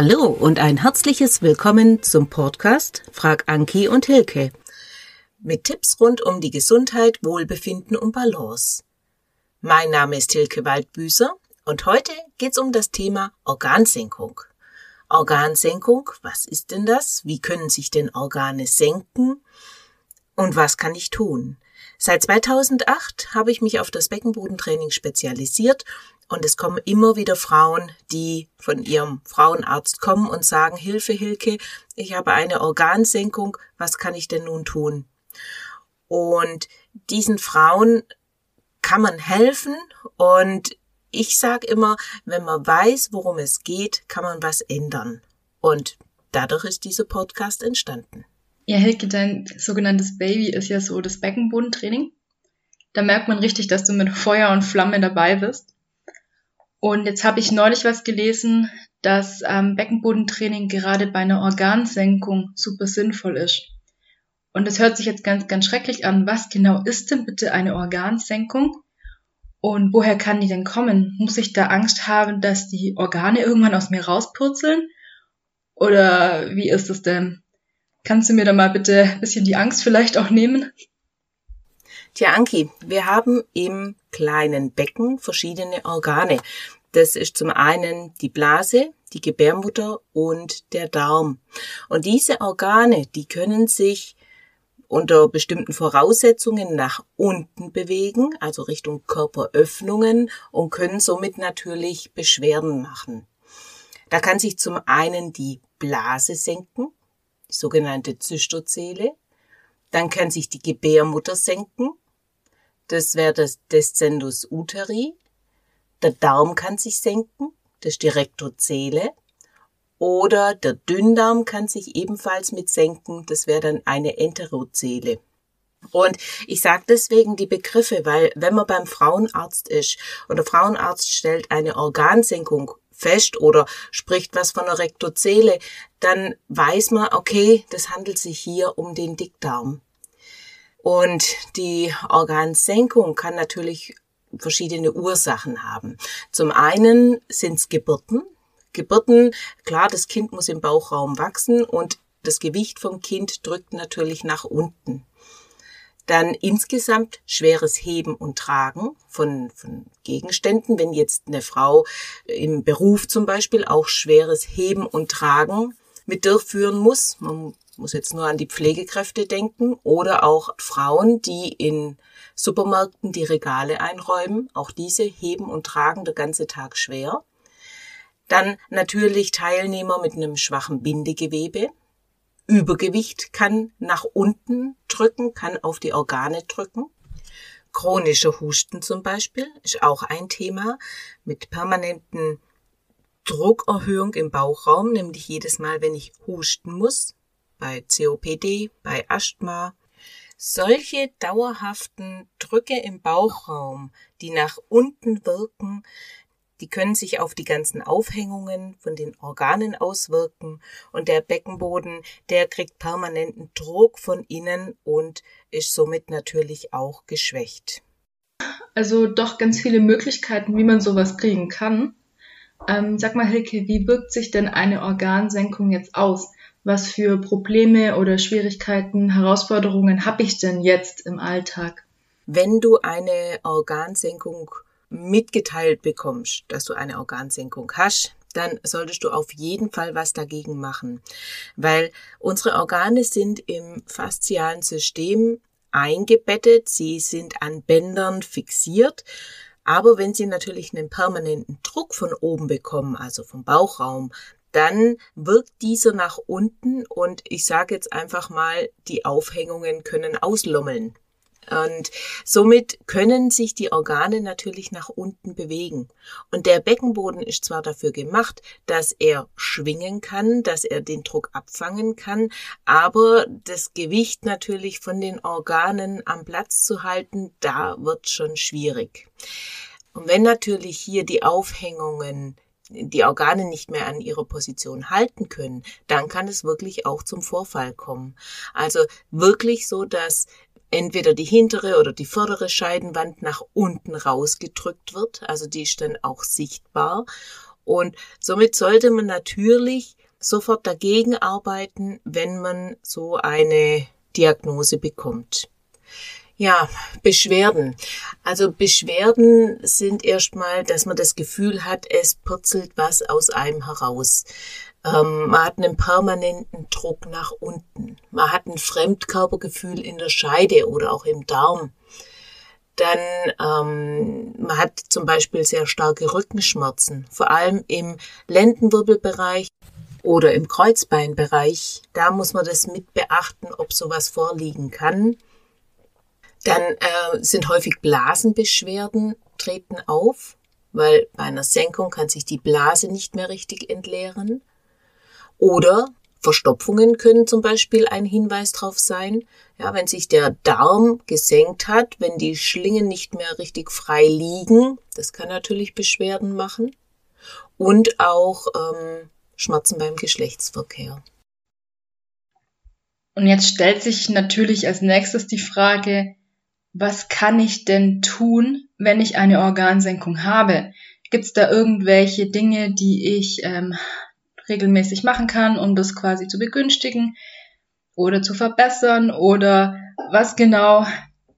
Hallo und ein herzliches Willkommen zum Podcast Frag Anki und Hilke. Mit Tipps rund um die Gesundheit, Wohlbefinden und Balance. Mein Name ist Hilke Waldbüßer und heute geht's um das Thema Organsenkung. Organsenkung, was ist denn das? Wie können sich denn Organe senken? Und was kann ich tun? Seit 2008 habe ich mich auf das Beckenbodentraining spezialisiert und es kommen immer wieder Frauen, die von ihrem Frauenarzt kommen und sagen, Hilfe, Hilke, ich habe eine Organsenkung, was kann ich denn nun tun? Und diesen Frauen kann man helfen und ich sage immer, wenn man weiß, worum es geht, kann man was ändern. Und dadurch ist dieser Podcast entstanden. Ja, Hilke, dein sogenanntes Baby ist ja so das Beckenbodentraining. Da merkt man richtig, dass du mit Feuer und Flamme dabei bist. Und jetzt habe ich neulich was gelesen, dass ähm, Beckenbodentraining gerade bei einer Organsenkung super sinnvoll ist. Und das hört sich jetzt ganz, ganz schrecklich an. Was genau ist denn bitte eine Organsenkung? Und woher kann die denn kommen? Muss ich da Angst haben, dass die Organe irgendwann aus mir rauspurzeln? Oder wie ist es denn? Kannst du mir da mal bitte ein bisschen die Angst vielleicht auch nehmen? Tja, Anki, wir haben im kleinen Becken verschiedene Organe. Das ist zum einen die Blase, die Gebärmutter und der Darm. Und diese Organe, die können sich unter bestimmten Voraussetzungen nach unten bewegen, also Richtung Körperöffnungen und können somit natürlich Beschwerden machen. Da kann sich zum einen die Blase senken, die sogenannte Zystozele. Dann kann sich die Gebärmutter senken, das wäre das Descendus uteri. Der Darm kann sich senken, das ist die Rektozele. Oder der Dünndarm kann sich ebenfalls mit senken, das wäre dann eine Enterozele. Und ich sage deswegen die Begriffe, weil wenn man beim Frauenarzt ist und der Frauenarzt stellt eine Organsenkung fest oder spricht was von der Rektozele, dann weiß man, okay, das handelt sich hier um den Dickdarm. Und die Organsenkung kann natürlich verschiedene Ursachen haben. Zum einen sind es Geburten. Geburten, klar, das Kind muss im Bauchraum wachsen und das Gewicht vom Kind drückt natürlich nach unten. Dann insgesamt schweres Heben und Tragen von, von Gegenständen. Wenn jetzt eine Frau im Beruf zum Beispiel auch schweres Heben und Tragen mit durchführen muss, man muss jetzt nur an die Pflegekräfte denken oder auch Frauen, die in Supermärkten die Regale einräumen. Auch diese heben und tragen der ganze Tag schwer. Dann natürlich Teilnehmer mit einem schwachen Bindegewebe. Übergewicht kann nach unten drücken, kann auf die Organe drücken. Chronischer Husten zum Beispiel ist auch ein Thema mit permanenten Druckerhöhung im Bauchraum, nämlich jedes Mal, wenn ich husten muss bei COPD, bei Asthma. Solche dauerhaften Drücke im Bauchraum, die nach unten wirken, die können sich auf die ganzen Aufhängungen von den Organen auswirken und der Beckenboden, der kriegt permanenten Druck von innen und ist somit natürlich auch geschwächt. Also doch ganz viele Möglichkeiten, wie man sowas kriegen kann. Ähm, sag mal, Hilke, wie wirkt sich denn eine Organsenkung jetzt aus? Was für Probleme oder Schwierigkeiten, Herausforderungen habe ich denn jetzt im Alltag? Wenn du eine Organsenkung mitgeteilt bekommst, dass du eine Organsenkung hast, dann solltest du auf jeden Fall was dagegen machen, weil unsere Organe sind im faszialen System eingebettet, sie sind an Bändern fixiert, aber wenn sie natürlich einen permanenten Druck von oben bekommen, also vom Bauchraum, dann wirkt dieser nach unten und ich sage jetzt einfach mal, die Aufhängungen können auslommeln. Und somit können sich die Organe natürlich nach unten bewegen. Und der Beckenboden ist zwar dafür gemacht, dass er schwingen kann, dass er den Druck abfangen kann, aber das Gewicht natürlich von den Organen am Platz zu halten, da wird schon schwierig. Und wenn natürlich hier die Aufhängungen die Organe nicht mehr an ihrer Position halten können, dann kann es wirklich auch zum Vorfall kommen. Also wirklich so, dass entweder die hintere oder die vordere Scheidenwand nach unten rausgedrückt wird, also die ist dann auch sichtbar Und somit sollte man natürlich sofort dagegen arbeiten, wenn man so eine Diagnose bekommt. Ja, Beschwerden. Also Beschwerden sind erstmal, dass man das Gefühl hat, es purzelt was aus einem heraus. Ähm, man hat einen permanenten Druck nach unten. Man hat ein Fremdkörpergefühl in der Scheide oder auch im Darm. Dann ähm, man hat zum Beispiel sehr starke Rückenschmerzen, vor allem im Lendenwirbelbereich oder im Kreuzbeinbereich. Da muss man das mit beachten, ob sowas vorliegen kann. Dann äh, sind häufig Blasenbeschwerden treten auf, weil bei einer Senkung kann sich die Blase nicht mehr richtig entleeren. Oder Verstopfungen können zum Beispiel ein Hinweis darauf sein. Ja, wenn sich der Darm gesenkt hat, wenn die Schlingen nicht mehr richtig frei liegen, das kann natürlich Beschwerden machen. Und auch ähm, Schmerzen beim Geschlechtsverkehr. Und jetzt stellt sich natürlich als nächstes die Frage, was kann ich denn tun, wenn ich eine Organsenkung habe? Gibt es da irgendwelche Dinge, die ich ähm, regelmäßig machen kann, um das quasi zu begünstigen oder zu verbessern oder was genau,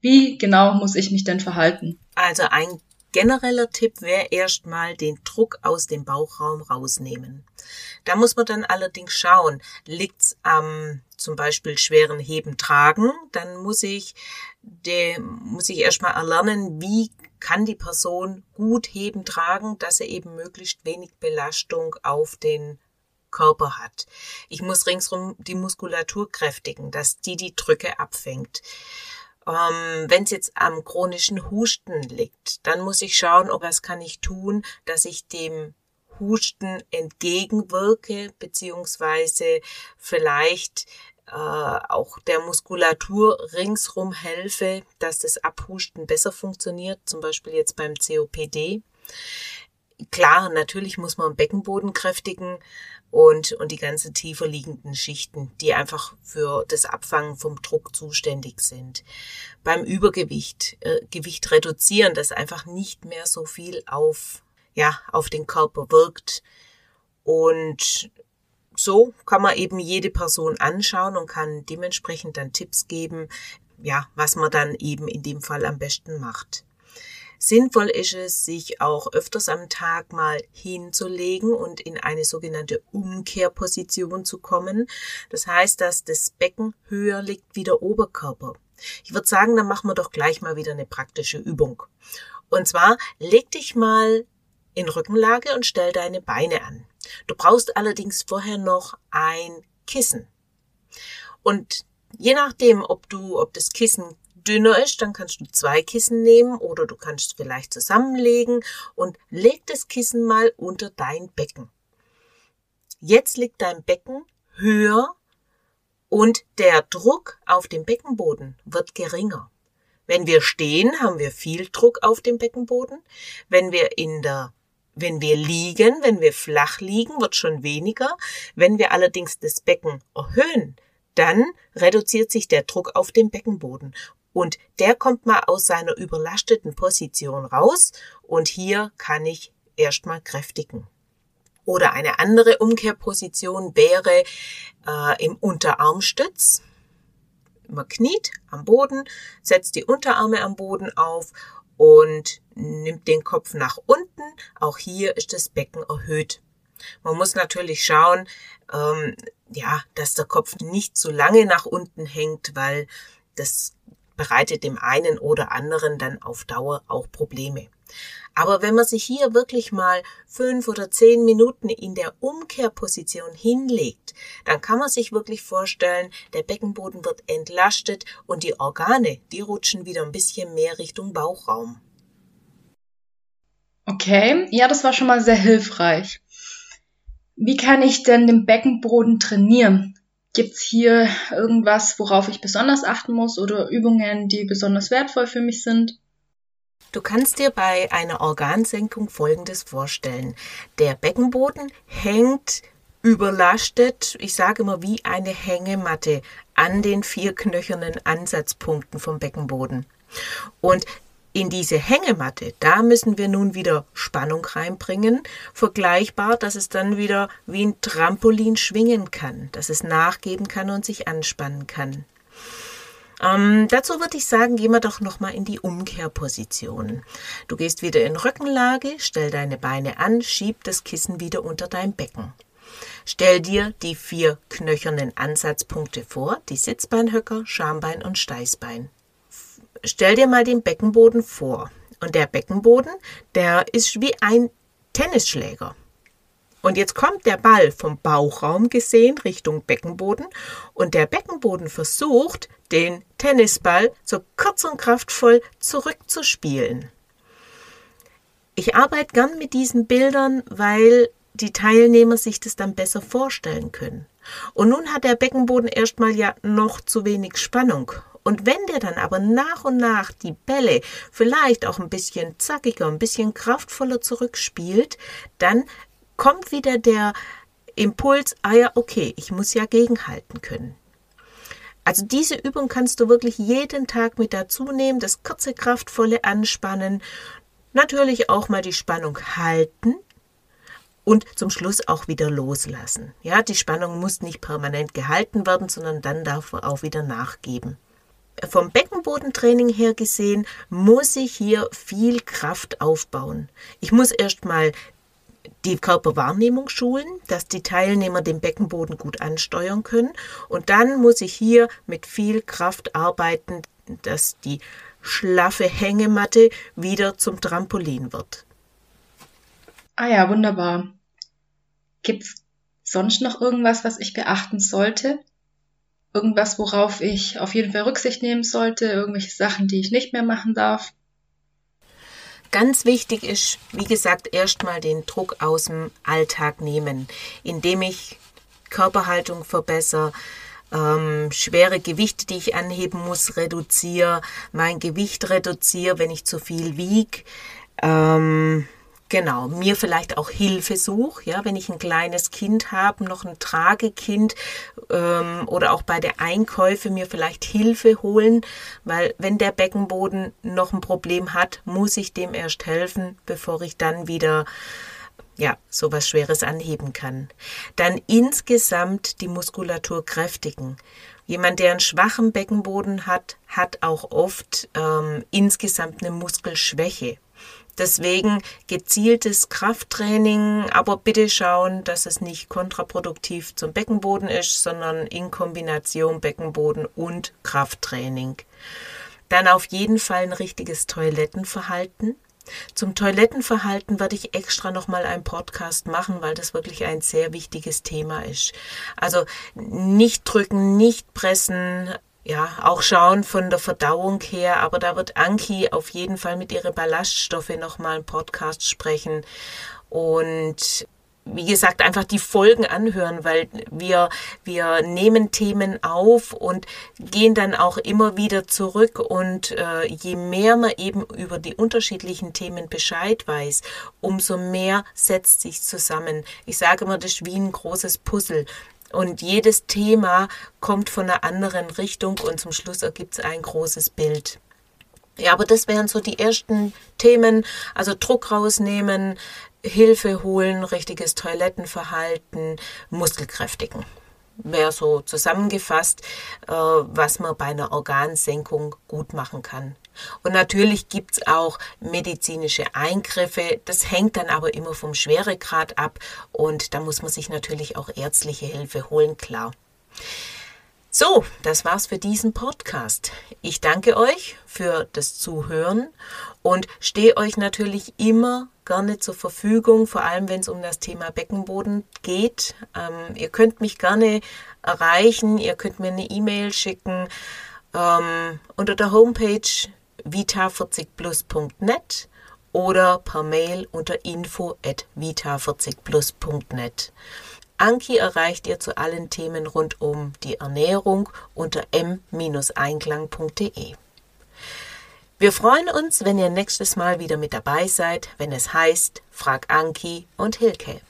wie genau muss ich mich denn verhalten? Also ein genereller Tipp wäre erstmal den Druck aus dem Bauchraum rausnehmen. Da muss man dann allerdings schauen, liegt's am zum Beispiel schweren Heben tragen, dann muss ich, de, muss ich erstmal erlernen, wie kann die Person gut heben tragen, dass er eben möglichst wenig Belastung auf den Körper hat. Ich muss ringsrum die Muskulatur kräftigen, dass die die Drücke abfängt. Ähm, Wenn es jetzt am chronischen Husten liegt, dann muss ich schauen, ob was kann ich tun, dass ich dem Husten entgegenwirke, beziehungsweise vielleicht äh, auch der Muskulatur ringsrum helfe, dass das Abhusten besser funktioniert, zum Beispiel jetzt beim COPD. Klar, natürlich muss man Beckenboden kräftigen, und, und die ganzen tiefer liegenden Schichten, die einfach für das Abfangen vom Druck zuständig sind. Beim Übergewicht, äh, Gewicht reduzieren, das einfach nicht mehr so viel auf, ja, auf den Körper wirkt. Und so kann man eben jede Person anschauen und kann dementsprechend dann Tipps geben, ja, was man dann eben in dem Fall am besten macht. Sinnvoll ist es, sich auch öfters am Tag mal hinzulegen und in eine sogenannte Umkehrposition zu kommen. Das heißt, dass das Becken höher liegt wie der Oberkörper. Ich würde sagen, dann machen wir doch gleich mal wieder eine praktische Übung. Und zwar leg dich mal in Rückenlage und stell deine Beine an. Du brauchst allerdings vorher noch ein Kissen. Und je nachdem, ob du, ob das Kissen dünner ist, dann kannst du zwei Kissen nehmen oder du kannst vielleicht zusammenlegen und leg das Kissen mal unter dein Becken. Jetzt liegt dein Becken höher und der Druck auf dem Beckenboden wird geringer. Wenn wir stehen, haben wir viel Druck auf dem Beckenboden. Wenn wir in der wenn wir liegen, wenn wir flach liegen, wird schon weniger. Wenn wir allerdings das Becken erhöhen, dann reduziert sich der Druck auf dem Beckenboden und der kommt mal aus seiner überlasteten Position raus und hier kann ich erstmal kräftigen. Oder eine andere Umkehrposition wäre äh, im Unterarmstütz. Man kniet am Boden, setzt die Unterarme am Boden auf und nimmt den Kopf nach unten. Auch hier ist das Becken erhöht. Man muss natürlich schauen, ähm, ja, dass der Kopf nicht zu lange nach unten hängt, weil das bereitet dem einen oder anderen dann auf Dauer auch Probleme. Aber wenn man sich hier wirklich mal fünf oder zehn Minuten in der Umkehrposition hinlegt, dann kann man sich wirklich vorstellen, der Beckenboden wird entlastet und die Organe, die rutschen wieder ein bisschen mehr Richtung Bauchraum. Okay, ja, das war schon mal sehr hilfreich. Wie kann ich denn den Beckenboden trainieren? Gibt's hier irgendwas, worauf ich besonders achten muss oder Übungen, die besonders wertvoll für mich sind? Du kannst dir bei einer Organsenkung Folgendes vorstellen. Der Beckenboden hängt überlastet, ich sage immer wie eine Hängematte, an den vier knöchernen Ansatzpunkten vom Beckenboden. Und In diese Hängematte, da müssen wir nun wieder Spannung reinbringen, vergleichbar, dass es dann wieder wie ein Trampolin schwingen kann, dass es nachgeben kann und sich anspannen kann. Ähm, dazu würde ich sagen, gehen wir doch nochmal in die Umkehrposition. Du gehst wieder in Rückenlage, stell deine Beine an, schieb das Kissen wieder unter dein Becken. Stell dir die vier knöchernen Ansatzpunkte vor, die Sitzbeinhöcker, Schambein und Steißbein. Stell dir mal den Beckenboden vor. Und der Beckenboden, der ist wie ein Tennisschläger. Und jetzt kommt der Ball vom Bauchraum gesehen Richtung Beckenboden und der Beckenboden versucht, den Tennisball so kurz und kraftvoll zurückzuspielen. Ich arbeite gern mit diesen Bildern, weil die Teilnehmer sich das dann besser vorstellen können. Und nun hat der Beckenboden erstmal ja noch zu wenig Spannung. Und wenn der dann aber nach und nach die Bälle vielleicht auch ein bisschen zackiger, ein bisschen kraftvoller zurückspielt, dann kommt wieder der Impuls, ah ja, okay, ich muss ja gegenhalten können. Also diese Übung kannst du wirklich jeden Tag mit dazu nehmen, das kurze, kraftvolle Anspannen, natürlich auch mal die Spannung halten und zum Schluss auch wieder loslassen. Ja, die Spannung muss nicht permanent gehalten werden, sondern dann darf er auch wieder nachgeben. Vom Beckenbodentraining her gesehen muss ich hier viel Kraft aufbauen. Ich muss erstmal die Körperwahrnehmung schulen, dass die Teilnehmer den Beckenboden gut ansteuern können. Und dann muss ich hier mit viel Kraft arbeiten, dass die schlaffe Hängematte wieder zum Trampolin wird. Ah ja, wunderbar. Gibt's sonst noch irgendwas, was ich beachten sollte? Irgendwas, worauf ich auf jeden Fall Rücksicht nehmen sollte? Irgendwelche Sachen, die ich nicht mehr machen darf? Ganz wichtig ist, wie gesagt, erstmal den Druck aus dem Alltag nehmen, indem ich Körperhaltung verbessere, ähm, schwere Gewichte, die ich anheben muss, reduziere, mein Gewicht reduziere, wenn ich zu viel wiege. Ähm, Genau, mir vielleicht auch Hilfe suche, ja, wenn ich ein kleines Kind habe, noch ein Tragekind ähm, oder auch bei der Einkäufe mir vielleicht Hilfe holen, weil wenn der Beckenboden noch ein Problem hat, muss ich dem erst helfen, bevor ich dann wieder ja, sowas Schweres anheben kann. Dann insgesamt die Muskulatur kräftigen. Jemand, der einen schwachen Beckenboden hat, hat auch oft ähm, insgesamt eine Muskelschwäche. Deswegen gezieltes Krafttraining, aber bitte schauen, dass es nicht kontraproduktiv zum Beckenboden ist, sondern in Kombination Beckenboden und Krafttraining. Dann auf jeden Fall ein richtiges Toilettenverhalten. Zum Toilettenverhalten werde ich extra nochmal einen Podcast machen, weil das wirklich ein sehr wichtiges Thema ist. Also nicht drücken, nicht pressen, ja, auch schauen von der Verdauung her, aber da wird Anki auf jeden Fall mit ihren Ballaststoffe nochmal einen Podcast sprechen und wie gesagt, einfach die Folgen anhören, weil wir, wir nehmen Themen auf und gehen dann auch immer wieder zurück. Und äh, je mehr man eben über die unterschiedlichen Themen Bescheid weiß, umso mehr setzt sich zusammen. Ich sage immer, das ist wie ein großes Puzzle. Und jedes Thema kommt von einer anderen Richtung und zum Schluss ergibt es ein großes Bild. Ja, aber das wären so die ersten Themen, also Druck rausnehmen, Hilfe holen, richtiges Toilettenverhalten, Muskelkräftigen. Wäre so zusammengefasst, äh, was man bei einer Organsenkung gut machen kann. Und natürlich gibt es auch medizinische Eingriffe. Das hängt dann aber immer vom Schweregrad ab und da muss man sich natürlich auch ärztliche Hilfe holen, klar. So, das war's für diesen Podcast. Ich danke euch für das Zuhören und stehe euch natürlich immer gerne zur Verfügung, vor allem wenn es um das Thema Beckenboden geht. Ähm, ihr könnt mich gerne erreichen, ihr könnt mir eine E-Mail schicken ähm, unter der Homepage vita40plus.net oder per Mail unter info at vita40plus.net. Anki erreicht ihr zu allen Themen rund um die Ernährung unter m-einklang.de. Wir freuen uns, wenn ihr nächstes Mal wieder mit dabei seid, wenn es heißt Frag Anki und Hilke.